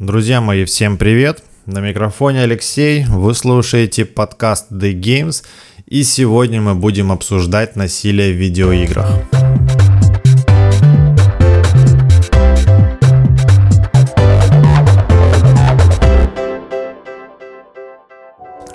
Друзья мои, всем привет! На микрофоне Алексей, вы слушаете подкаст The Games, и сегодня мы будем обсуждать насилие в видеоиграх.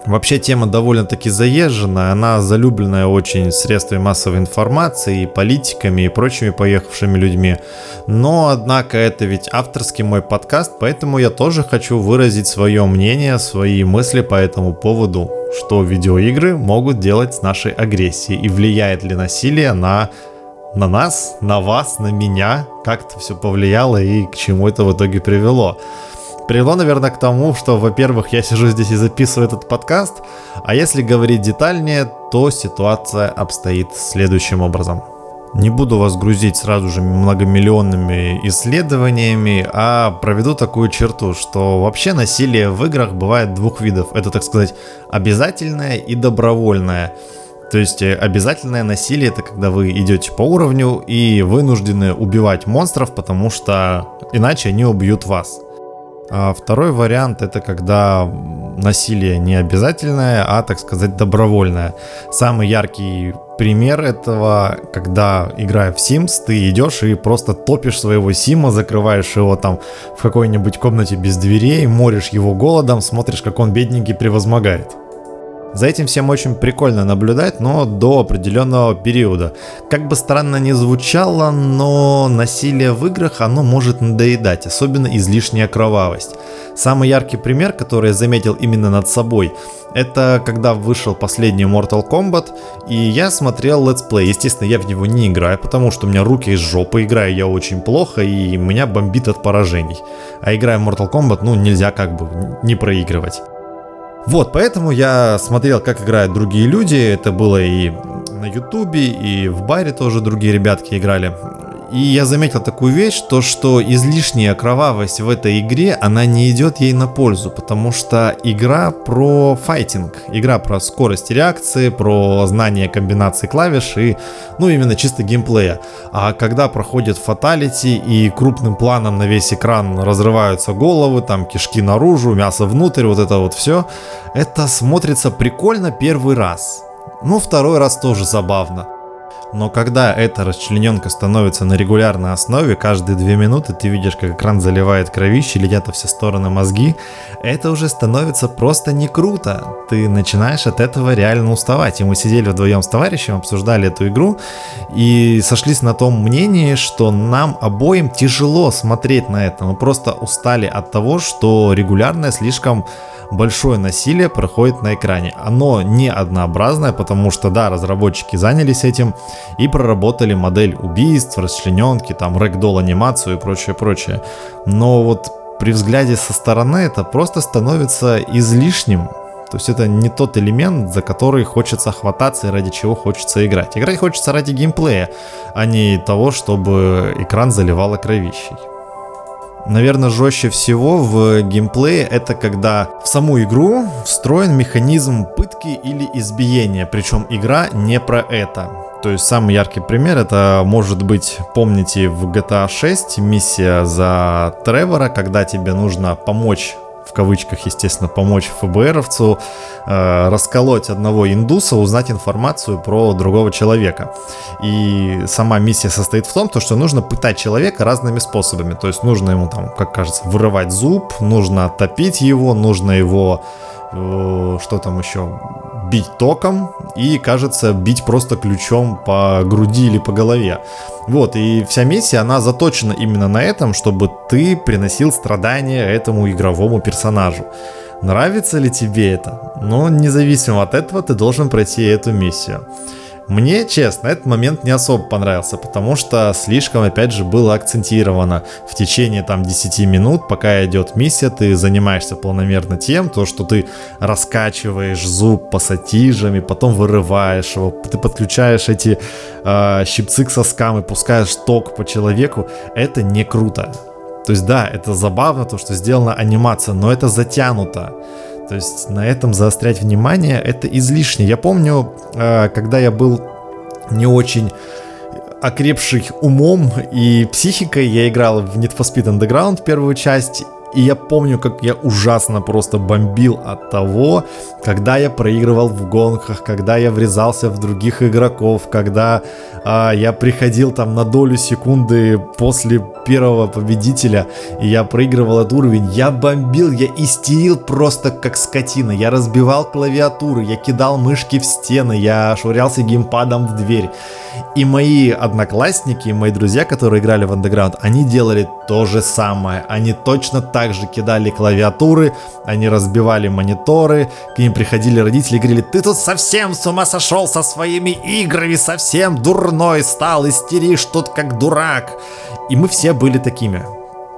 Вообще тема довольно-таки заезженная, она залюбленная очень средствами массовой информации, и политиками и прочими поехавшими людьми. Но, однако, это ведь авторский мой подкаст, поэтому я тоже хочу выразить свое мнение, свои мысли по этому поводу, что видеоигры могут делать с нашей агрессией и влияет ли насилие на на нас, на вас, на меня, как это все повлияло и к чему это в итоге привело. Привело, наверное, к тому, что, во-первых, я сижу здесь и записываю этот подкаст, а если говорить детальнее, то ситуация обстоит следующим образом. Не буду вас грузить сразу же многомиллионными исследованиями, а проведу такую черту, что вообще насилие в играх бывает двух видов. Это, так сказать, обязательное и добровольное. То есть э, обязательное насилие это когда вы идете по уровню и вынуждены убивать монстров, потому что иначе они убьют вас. А второй вариант это когда насилие не обязательное, а, так сказать, добровольное. Самый яркий пример этого, когда играя в Sims, ты идешь и просто топишь своего Сима, закрываешь его там в какой-нибудь комнате без дверей, моришь его голодом, смотришь, как он бедненький превозмогает. За этим всем очень прикольно наблюдать, но до определенного периода. Как бы странно ни звучало, но насилие в играх, оно может надоедать, особенно излишняя кровавость. Самый яркий пример, который я заметил именно над собой, это когда вышел последний Mortal Kombat, и я смотрел летсплей. Естественно, я в него не играю, потому что у меня руки из жопы, играю я очень плохо, и меня бомбит от поражений. А играя в Mortal Kombat, ну, нельзя как бы не проигрывать. Вот, поэтому я смотрел, как играют другие люди. Это было и на Ютубе, и в баре тоже другие ребятки играли. И я заметил такую вещь, то что излишняя кровавость в этой игре, она не идет ей на пользу, потому что игра про файтинг, игра про скорость реакции, про знание комбинаций клавиш и, ну, именно чисто геймплея. А когда проходит фаталити и крупным планом на весь экран разрываются головы, там кишки наружу, мясо внутрь, вот это вот все, это смотрится прикольно первый раз. Ну, второй раз тоже забавно. Но когда эта расчлененка становится на регулярной основе, каждые две минуты ты видишь, как экран заливает кровище, летят во все стороны мозги, это уже становится просто не круто. Ты начинаешь от этого реально уставать. И мы сидели вдвоем с товарищем, обсуждали эту игру и сошлись на том мнении, что нам обоим тяжело смотреть на это. Мы просто устали от того, что регулярно слишком большое насилие проходит на экране. Оно не однообразное, потому что, да, разработчики занялись этим и проработали модель убийств, расчлененки, там, рэгдолл анимацию и прочее, прочее. Но вот при взгляде со стороны это просто становится излишним. То есть это не тот элемент, за который хочется хвататься и ради чего хочется играть. Играть хочется ради геймплея, а не того, чтобы экран заливало кровищей. Наверное, жестче всего в геймплее это когда в саму игру встроен механизм пытки или избиения, причем игра не про это. То есть самый яркий пример это может быть, помните, в GTA 6 миссия за Тревора, когда тебе нужно помочь в кавычках, естественно, помочь ФБРовцу э, расколоть одного индуса, узнать информацию про другого человека. И сама миссия состоит в том, то, что нужно пытать человека разными способами. То есть нужно ему там, как кажется, вырывать зуб, нужно топить его, нужно его э, что там еще бить током и, кажется, бить просто ключом по груди или по голове. Вот, и вся миссия, она заточена именно на этом, чтобы ты приносил страдания этому игровому персонажу. Нравится ли тебе это? Но независимо от этого ты должен пройти эту миссию. Мне, честно, этот момент не особо понравился, потому что слишком, опять же, было акцентировано. В течение там 10 минут, пока идет миссия, ты занимаешься полномерно тем, то, что ты раскачиваешь зуб пассатижами, потом вырываешь его, ты подключаешь эти э, щипцы к соскам и пускаешь ток по человеку. Это не круто. То есть да, это забавно, то, что сделана анимация, но это затянуто. То есть на этом заострять внимание это излишне. Я помню, э, когда я был не очень окрепший умом и психикой, я играл в Need for Speed Underground первую часть, И я помню, как я ужасно просто бомбил от того, когда я проигрывал в гонках, когда я врезался в других игроков, когда а, я приходил там на долю секунды после первого победителя, и я проигрывал этот уровень. Я бомбил, я истерил просто как скотина. Я разбивал клавиатуры, я кидал мышки в стены, я швырялся геймпадом в дверь. И мои одноклассники, мои друзья, которые играли в Underground, они делали то же самое. Они точно так же кидали клавиатуры, они разбивали мониторы, к ним приходили родители и говорили, ты тут совсем с ума сошел со своими играми, совсем дурной стал, истеришь тут как дурак. И мы все были такими.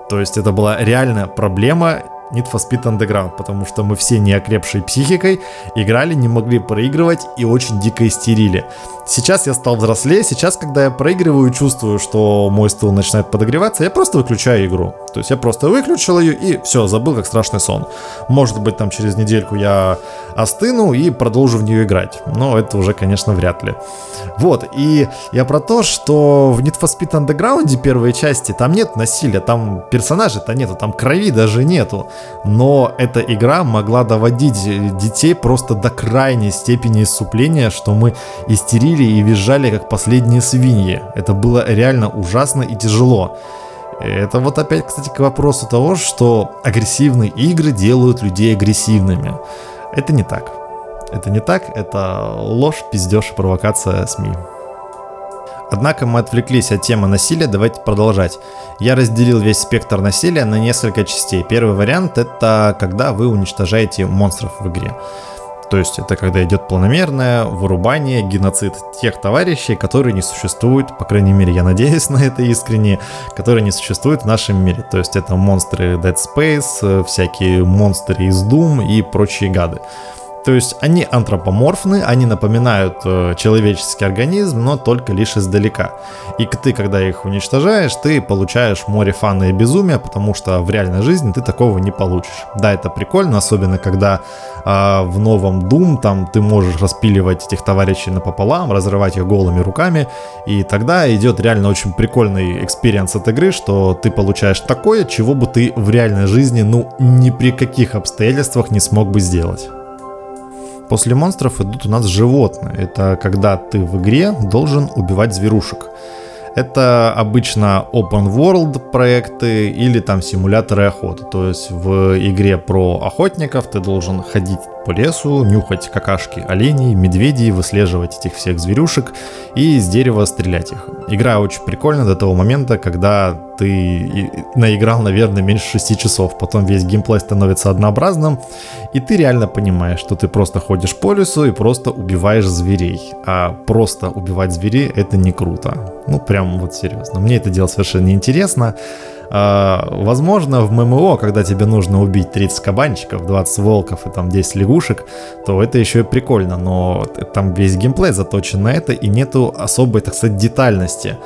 То есть это была реальная проблема, Need for Speed Underground, потому что мы все не окрепшей психикой играли, не могли проигрывать и очень дико истерили. Сейчас я стал взрослее, сейчас, когда я проигрываю, чувствую, что мой стул начинает подогреваться, я просто выключаю игру. То есть я просто выключил ее и все, забыл, как страшный сон. Может быть, там через недельку я остыну и продолжу в нее играть. Но это уже, конечно, вряд ли. Вот, и я про то, что в Need for Speed Underground первой части там нет насилия, там персонажей-то нету, там крови даже нету но эта игра могла доводить детей просто до крайней степени исступления, что мы истерили и визжали как последние свиньи. Это было реально ужасно и тяжело. Это вот опять, кстати, к вопросу того, что агрессивные игры делают людей агрессивными. Это не так. Это не так, это ложь, пиздеж и провокация СМИ. Однако мы отвлеклись от темы насилия, давайте продолжать. Я разделил весь спектр насилия на несколько частей. Первый вариант это когда вы уничтожаете монстров в игре. То есть это когда идет планомерное вырубание, геноцид тех товарищей, которые не существуют, по крайней мере, я надеюсь на это искренне, которые не существуют в нашем мире. То есть это монстры Dead Space, всякие монстры из Doom и прочие гады. То есть они антропоморфны, они напоминают э, человеческий организм, но только лишь издалека. И ты, когда их уничтожаешь, ты получаешь море фана и безумия, потому что в реальной жизни ты такого не получишь. Да, это прикольно, особенно когда э, в новом Doom там ты можешь распиливать этих товарищей напополам, разрывать их голыми руками, и тогда идет реально очень прикольный experience от игры, что ты получаешь такое, чего бы ты в реальной жизни, ну, ни при каких обстоятельствах не смог бы сделать. После монстров идут у нас животные. Это когда ты в игре должен убивать зверушек. Это обычно open world проекты или там симуляторы охоты. То есть в игре про охотников ты должен ходить по лесу, нюхать какашки оленей, медведей, выслеживать этих всех зверюшек и с дерева стрелять их. Игра очень прикольная до того момента, когда ты наиграл, наверное, меньше 6 часов. Потом весь геймплей становится однообразным, и ты реально понимаешь, что ты просто ходишь по лесу и просто убиваешь зверей. А просто убивать зверей это не круто. Ну, прям вот серьезно. Мне это дело совершенно неинтересно. А, возможно, в ММО, когда тебе нужно убить 30 кабанчиков, 20 волков и там 10 лягушек, то это еще и прикольно, но там весь геймплей заточен на это и нету особой, так сказать, детальности.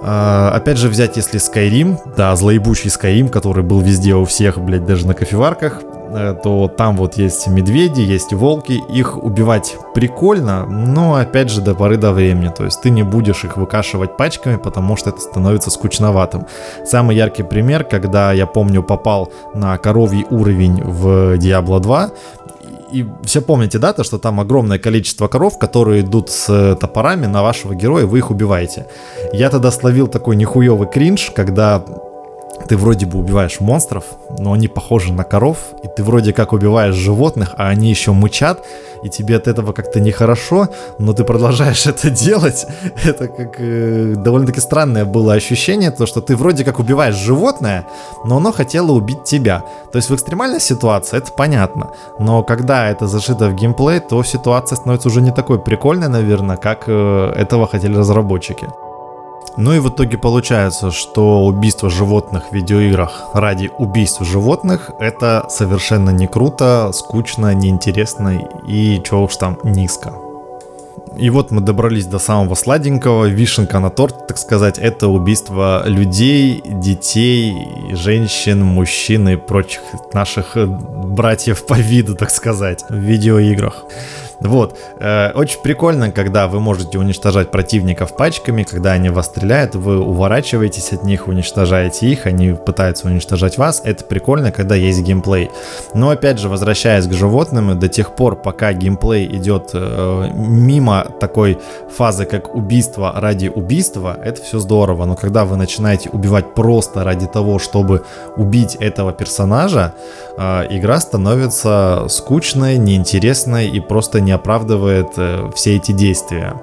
Uh, опять же, взять если Skyrim, да, злоебучий Skyrim, который был везде у всех, блядь, даже на кофеварках, то там вот есть медведи, есть волки, их убивать прикольно, но опять же до поры до времени, то есть ты не будешь их выкашивать пачками, потому что это становится скучноватым. Самый яркий пример, когда я помню попал на коровий уровень в Diablo 2, и все помните, да, то, что там огромное количество коров, которые идут с топорами на вашего героя, вы их убиваете. Я тогда словил такой нихуевый кринж, когда ты вроде бы убиваешь монстров, но они похожи на коров, и ты вроде как убиваешь животных, а они еще мычат, и тебе от этого как-то нехорошо, но ты продолжаешь это делать. Это как э, довольно-таки странное было ощущение, то что ты вроде как убиваешь животное, но оно хотело убить тебя. То есть в экстремальной ситуации это понятно, но когда это зашито в геймплей, то ситуация становится уже не такой прикольной, наверное, как э, этого хотели разработчики. Ну и в итоге получается, что убийство животных в видеоиграх ради убийства животных это совершенно не круто, скучно, неинтересно и чего уж там низко. И вот мы добрались до самого сладенького, вишенка на торт, так сказать, это убийство людей, детей, женщин, мужчин и прочих наших братьев по виду, так сказать, в видеоиграх. Вот, э, очень прикольно, когда вы можете уничтожать противников пачками, когда они вас стреляют, вы уворачиваетесь от них, уничтожаете их, они пытаются уничтожать вас. Это прикольно, когда есть геймплей. Но опять же, возвращаясь к животным, до тех пор, пока геймплей идет э, мимо такой фазы, как убийство ради убийства, это все здорово. Но когда вы начинаете убивать просто ради того, чтобы убить этого персонажа, э, игра становится скучной, неинтересной и просто не оправдывает э, все эти действия.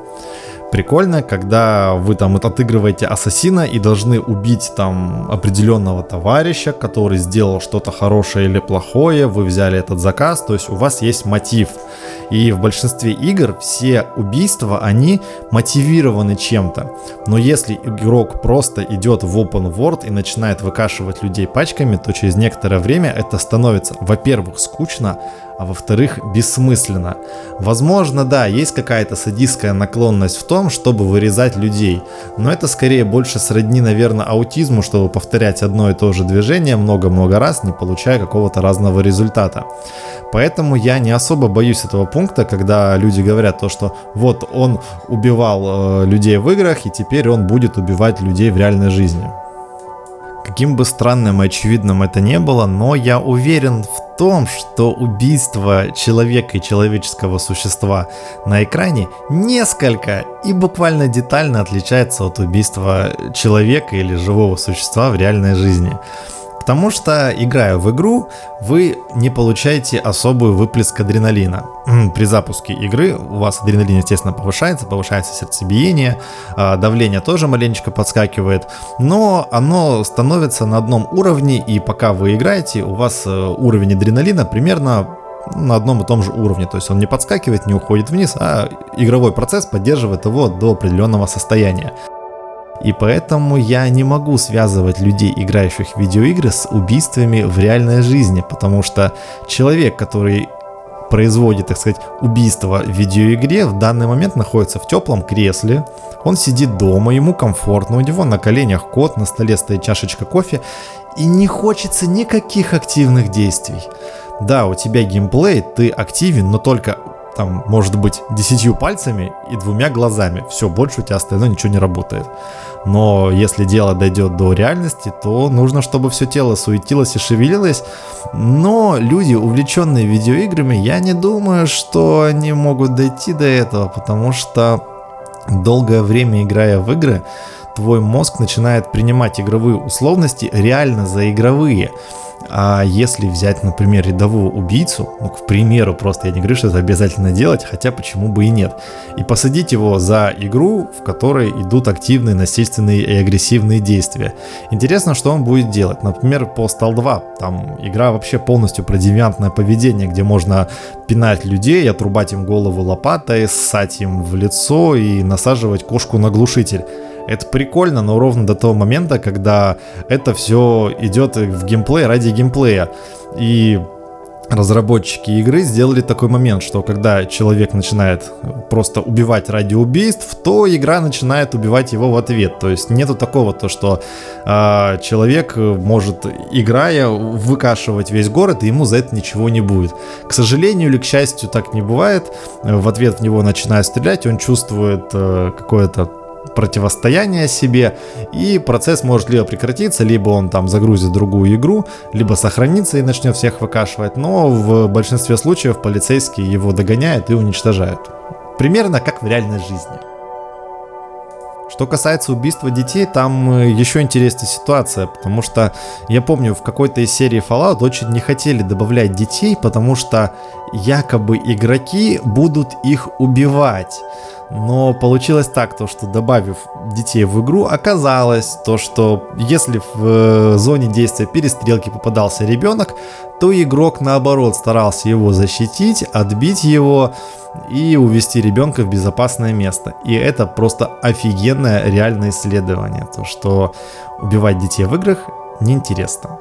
Прикольно, когда вы там отыгрываете ассасина и должны убить там определенного товарища, который сделал что-то хорошее или плохое, вы взяли этот заказ, то есть у вас есть мотив. И в большинстве игр все убийства, они мотивированы чем-то. Но если игрок просто идет в open world и начинает выкашивать людей пачками, то через некоторое время это становится, во-первых, скучно, а во-вторых, бессмысленно. Возможно, да, есть какая-то садистская наклонность в том, чтобы вырезать людей, но это скорее больше сродни, наверное, аутизму, чтобы повторять одно и то же движение много-много раз, не получая какого-то разного результата. Поэтому я не особо боюсь этого пункта, когда люди говорят то, что вот он убивал э, людей в играх, и теперь он будет убивать людей в реальной жизни. Каким бы странным и очевидным это не было, но я уверен в том, что убийство человека и человеческого существа на экране несколько и буквально детально отличается от убийства человека или живого существа в реальной жизни. Потому что, играя в игру, вы не получаете особый выплеск адреналина. При запуске игры у вас адреналин, естественно, повышается, повышается сердцебиение, а, давление тоже маленечко подскакивает, но оно становится на одном уровне, и пока вы играете, у вас э, уровень адреналина примерно на одном и том же уровне. То есть он не подскакивает, не уходит вниз, а игровой процесс поддерживает его до определенного состояния. И поэтому я не могу связывать людей, играющих в видеоигры, с убийствами в реальной жизни, потому что человек, который производит, так сказать, убийство в видеоигре, в данный момент находится в теплом кресле, он сидит дома, ему комфортно, у него на коленях кот, на столе стоит чашечка кофе, и не хочется никаких активных действий. Да, у тебя геймплей, ты активен, но только там, может быть, десятью пальцами и двумя глазами. Все, больше у тебя остальное ничего не работает. Но если дело дойдет до реальности, то нужно, чтобы все тело суетилось и шевелилось. Но люди, увлеченные видеоиграми, я не думаю, что они могут дойти до этого, потому что долгое время играя в игры, твой мозг начинает принимать игровые условности реально за игровые. А если взять, например, рядового убийцу, ну, к примеру, просто я не говорю, что это обязательно делать, хотя почему бы и нет, и посадить его за игру, в которой идут активные, насильственные и агрессивные действия. Интересно, что он будет делать. Например, Postal 2, там игра вообще полностью про девиантное поведение, где можно пинать людей, отрубать им голову лопатой, ссать им в лицо и насаживать кошку на глушитель. Это прикольно, но ровно до того момента, когда это все идет в геймплей ради геймплея. И разработчики игры сделали такой момент, что когда человек начинает просто убивать ради убийств, то игра начинает убивать его в ответ. То есть нету такого, то что э, человек может, играя, выкашивать весь город, и ему за это ничего не будет. К сожалению или к счастью, так не бывает. В ответ в него начинают стрелять, он чувствует э, какое-то противостояние себе, и процесс может либо прекратиться, либо он там загрузит другую игру, либо сохранится и начнет всех выкашивать, но в большинстве случаев полицейские его догоняют и уничтожают. Примерно как в реальной жизни. Что касается убийства детей, там э, еще интересная ситуация, потому что я помню, в какой-то из серии Fallout очень не хотели добавлять детей, потому что якобы игроки будут их убивать. Но получилось так, то, что добавив детей в игру, оказалось то, что если в э, зоне действия перестрелки попадался ребенок, то игрок наоборот старался его защитить, отбить его и увести ребенка в безопасное место. И это просто офигенное реальное исследование, то что убивать детей в играх неинтересно.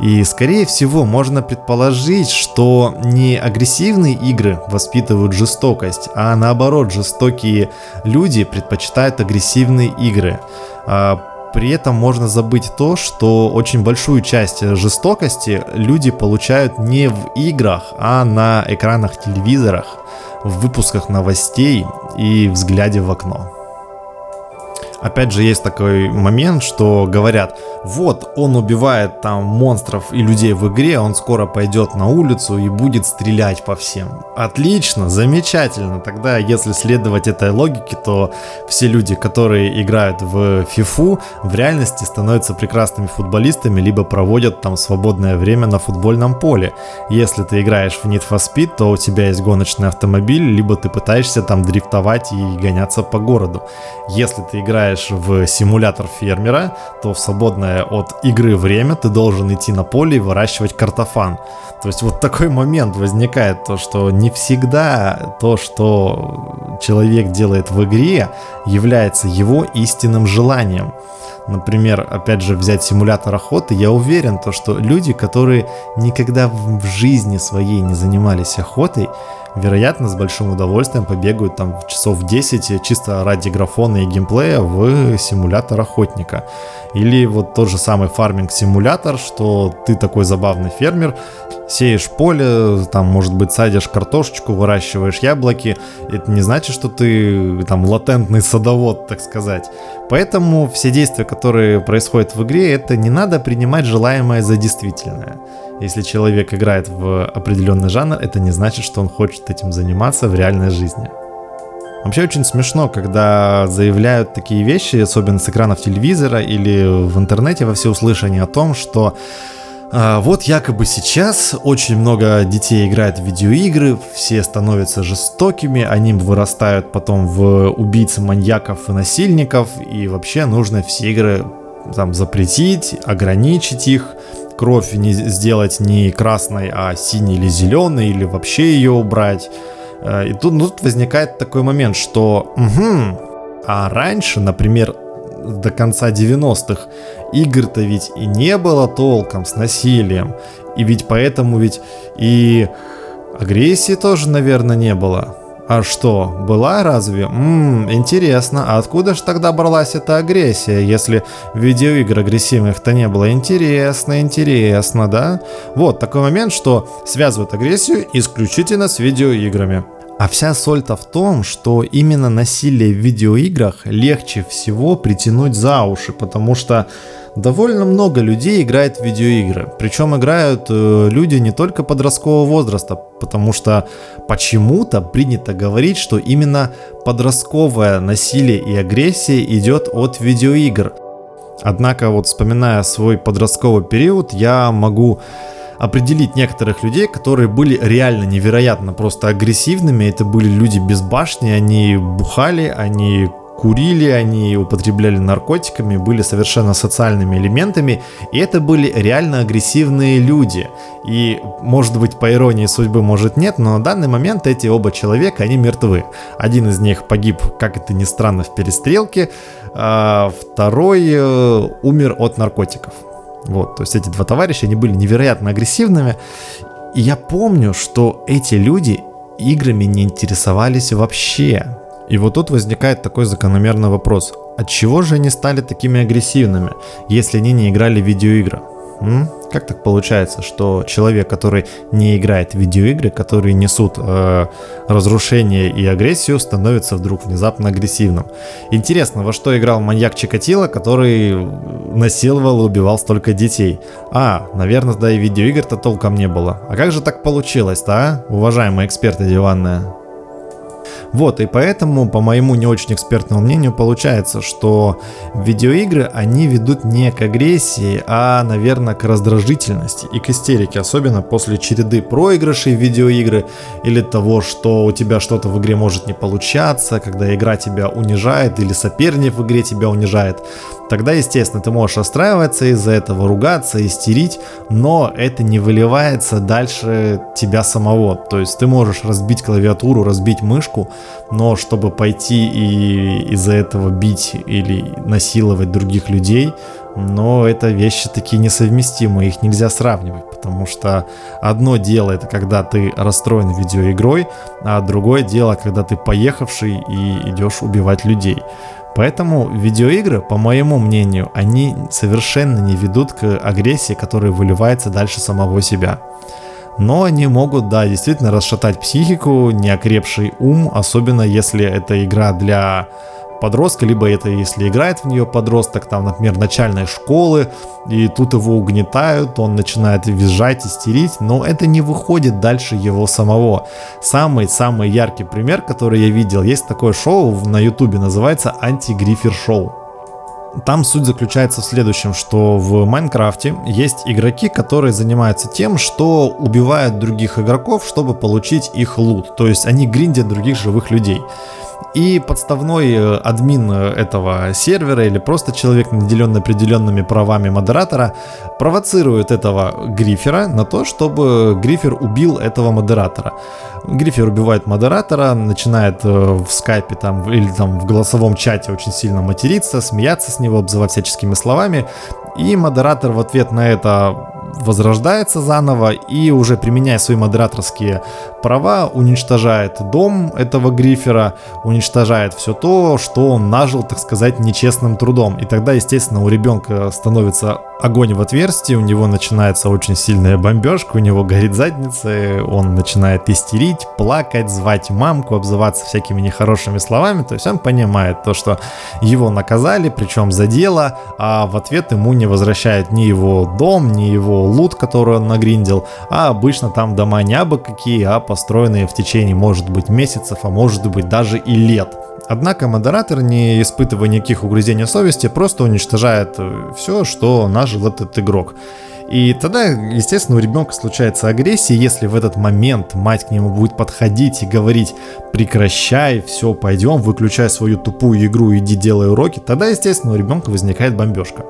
И скорее всего можно предположить, что не агрессивные игры воспитывают жестокость, а наоборот жестокие люди предпочитают агрессивные игры. А, при этом можно забыть то, что очень большую часть жестокости люди получают не в играх, а на экранах телевизорах. в выпусках новостей и взгляде в окно опять же, есть такой момент, что говорят, вот, он убивает там монстров и людей в игре, он скоро пойдет на улицу и будет стрелять по всем. Отлично, замечательно. Тогда, если следовать этой логике, то все люди, которые играют в FIFA, в реальности становятся прекрасными футболистами, либо проводят там свободное время на футбольном поле. Если ты играешь в Need for Speed, то у тебя есть гоночный автомобиль, либо ты пытаешься там дрифтовать и гоняться по городу. Если ты играешь играешь в симулятор фермера, то в свободное от игры время ты должен идти на поле и выращивать картофан. То есть вот такой момент возникает, то что не всегда то, что человек делает в игре, является его истинным желанием. Например, опять же, взять симулятор охоты, я уверен, то, что люди, которые никогда в жизни своей не занимались охотой, вероятно, с большим удовольствием побегают там часов 10 чисто ради графона и геймплея в симулятор охотника. Или вот тот же самый фарминг-симулятор, что ты такой забавный фермер, сеешь поле, там, может быть, садишь картошечку, выращиваешь яблоки. Это не значит, что ты там латентный садовод, так сказать. Поэтому все действия, которые происходят в игре, это не надо принимать желаемое за действительное. Если человек играет в определенный жанр, это не значит, что он хочет этим заниматься в реальной жизни. Вообще очень смешно, когда заявляют такие вещи, особенно с экранов телевизора или в интернете во всеуслышание о том, что а, вот якобы сейчас очень много детей играет в видеоигры, все становятся жестокими, они вырастают потом в убийц, маньяков и насильников, и вообще нужно все игры там запретить, ограничить их, кровь не сделать не красной, а синей или зеленой, или вообще ее убрать. Э, и тут, ну, тут возникает такой момент, что угу, а раньше, например, до конца 90-х игр-то ведь и не было толком с насилием. И ведь поэтому ведь и агрессии тоже, наверное, не было. А что, была разве? Ммм, интересно, а откуда же тогда бралась эта агрессия, если видеоигр агрессивных-то не было? Интересно, интересно, да? Вот такой момент, что связывают агрессию исключительно с видеоиграми. А вся соль-то в том, что именно насилие в видеоиграх легче всего притянуть за уши, потому что довольно много людей играет в видеоигры. Причем играют э, люди не только подросткового возраста, потому что почему-то принято говорить, что именно подростковое насилие и агрессия идет от видеоигр. Однако вот вспоминая свой подростковый период, я могу определить некоторых людей, которые были реально невероятно просто агрессивными. Это были люди без башни, они бухали, они курили, они употребляли наркотиками, были совершенно социальными элементами, и это были реально агрессивные люди. И, может быть, по иронии судьбы, может нет, но на данный момент эти оба человека, они мертвы. Один из них погиб, как это ни странно, в перестрелке, а второй э, умер от наркотиков. Вот, то есть эти два товарища, они были невероятно агрессивными. И я помню, что эти люди играми не интересовались вообще. И вот тут возникает такой закономерный вопрос. От чего же они стали такими агрессивными, если они не играли в видеоигры? М? Как так получается, что человек, который не играет в видеоигры, которые несут э, разрушение и агрессию, становится вдруг внезапно агрессивным? Интересно, во что играл маньяк Чикатило, который насиловал и убивал столько детей? А, наверное, да и видеоигр-то толком не было. А как же так получилось-то, а, уважаемые эксперты диванные? Вот, и поэтому, по моему не очень экспертному мнению, получается, что видеоигры, они ведут не к агрессии, а, наверное, к раздражительности и к истерике, особенно после череды проигрышей в видеоигры или того, что у тебя что-то в игре может не получаться, когда игра тебя унижает или соперник в игре тебя унижает. Тогда, естественно, ты можешь расстраиваться из-за этого, ругаться, истерить, но это не выливается дальше тебя самого. То есть ты можешь разбить клавиатуру, разбить мышку, но чтобы пойти и из-за этого бить или насиловать других людей, но это вещи такие несовместимые, их нельзя сравнивать, потому что одно дело это когда ты расстроен видеоигрой, а другое дело, когда ты поехавший и идешь убивать людей. Поэтому видеоигры, по моему мнению, они совершенно не ведут к агрессии, которая выливается дальше самого себя. но они могут, да, действительно расшатать психику, неокрепший ум, особенно если это игра для подростка, либо это если играет в нее подросток, там, например, начальной школы, и тут его угнетают, он начинает визжать, истерить, но это не выходит дальше его самого. Самый-самый яркий пример, который я видел, есть такое шоу на ютубе, называется «Антигрифер шоу». Там суть заключается в следующем, что в Майнкрафте есть игроки, которые занимаются тем, что убивают других игроков, чтобы получить их лут. То есть они гриндят других живых людей. И подставной э, админ э, этого сервера или просто человек, наделенный определенными правами модератора, провоцирует этого грифера на то, чтобы грифер убил этого модератора. Грифер убивает модератора, начинает э, в скайпе там или там в голосовом чате очень сильно материться, смеяться с него, обзывать всяческими словами. И модератор в ответ на это возрождается заново и уже применяя свои модераторские права уничтожает дом этого грифера, уничтожает все то, что он нажил, так сказать, нечестным трудом. И тогда, естественно, у ребенка становится огонь в отверстии, у него начинается очень сильная бомбежка, у него горит задница, он начинает истерить, плакать, звать мамку, обзываться всякими нехорошими словами, то есть он понимает то, что его наказали, причем за дело, а в ответ ему не возвращает ни его дом, ни его лут, который он нагриндил, а обычно там дома не какие, а построенные в течение, может быть, месяцев, а может быть даже и лет. Однако модератор, не испытывая никаких угрызений совести, просто уничтожает э, все, что нажил этот игрок. И тогда, естественно, у ребенка случается агрессия, если в этот момент мать к нему будет подходить и говорить прекращай, все, пойдем, выключай свою тупую игру, иди делай уроки, тогда, естественно, у ребенка возникает бомбежка.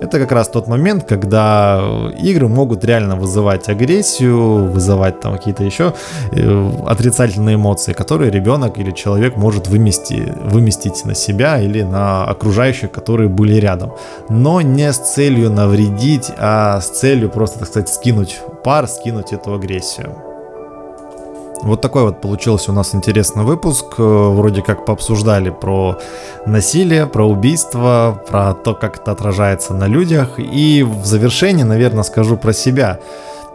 Это как раз тот момент, когда игры могут реально вызывать агрессию, вызывать там какие-то еще э, отрицательные эмоции, которые ребенок или человек может вымести, выместить на себя или на окружающих, которые были рядом. Но не с целью навредить, а с целью просто, так сказать, скинуть пар, скинуть эту агрессию. Вот такой вот получился у нас интересный выпуск. Э, вроде как пообсуждали про насилие, про убийство, про то, как это отражается на людях. И в завершении, наверное, скажу про себя.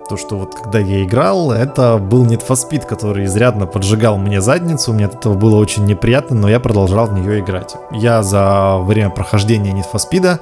То, что вот когда я играл, это был Need for Speed, который изрядно поджигал мне задницу, мне от этого было очень неприятно, но я продолжал в нее играть. Я за время прохождения Need for Speed,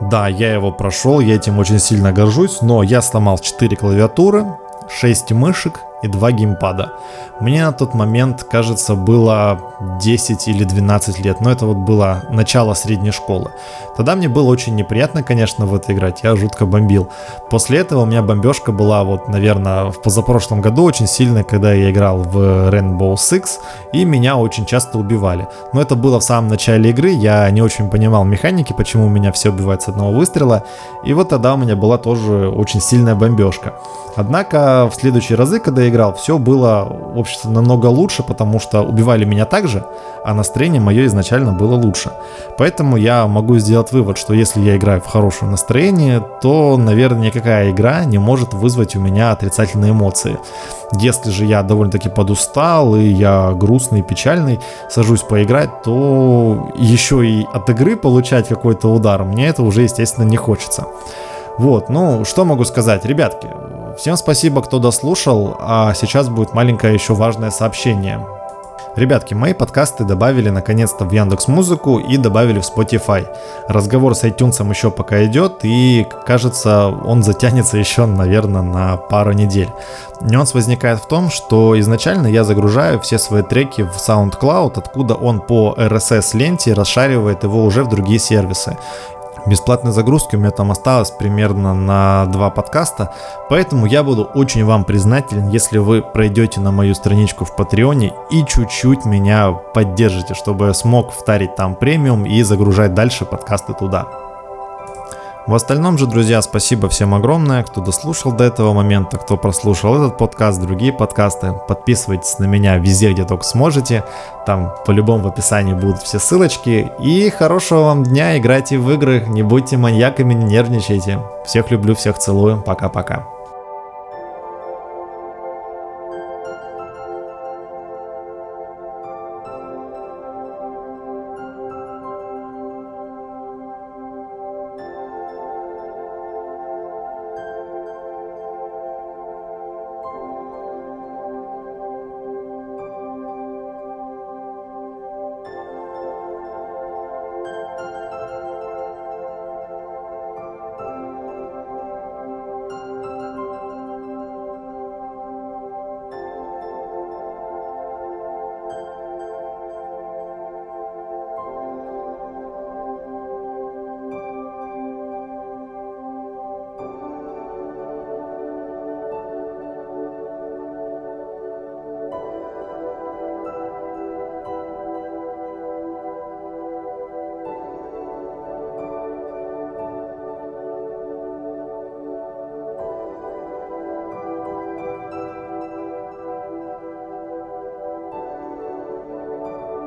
да, я его прошел, я этим очень сильно горжусь, но я сломал 4 клавиатуры, 6 мышек, и два геймпада. Мне на тот момент, кажется, было 10 или 12 лет, но это вот было начало средней школы. Тогда мне было очень неприятно, конечно, в это играть, я жутко бомбил. После этого у меня бомбежка была вот, наверное, в позапрошлом году очень сильная, когда я играл в Rainbow Six, и меня очень часто убивали. Но это было в самом начале игры, я не очень понимал механики, почему меня все убивают с одного выстрела, и вот тогда у меня была тоже очень сильная бомбежка. Однако в следующие разы, когда я играл, все было, в общем-то, намного лучше, потому что убивали меня так же, а настроение мое изначально было лучше. Поэтому я могу сделать вывод, что если я играю в хорошее настроение, то, наверное, никакая игра не может вызвать у меня отрицательные эмоции. Если же я довольно-таки подустал, и я грустный, печальный, сажусь поиграть, то еще и от игры получать какой-то удар, мне это уже, естественно, не хочется. Вот, ну, что могу сказать, ребятки, Всем спасибо, кто дослушал, а сейчас будет маленькое еще важное сообщение. Ребятки, мои подкасты добавили наконец-то в Яндекс Музыку и добавили в Spotify. Разговор с iTunes еще пока идет и кажется он затянется еще, наверное, на пару недель. Нюанс возникает в том, что изначально я загружаю все свои треки в SoundCloud, откуда он по RSS ленте расшаривает его уже в другие сервисы. Бесплатной загрузки у меня там осталось примерно на два подкаста, поэтому я буду очень вам признателен, если вы пройдете на мою страничку в Патреоне и чуть-чуть меня поддержите, чтобы я смог втарить там премиум и загружать дальше подкасты туда. В остальном же, друзья, спасибо всем огромное, кто дослушал до этого момента, кто прослушал этот подкаст, другие подкасты. Подписывайтесь на меня везде, где только сможете. Там по-любому в описании будут все ссылочки. И хорошего вам дня, играйте в игры, не будьте маньяками, не нервничайте. Всех люблю, всех целую. Пока-пока.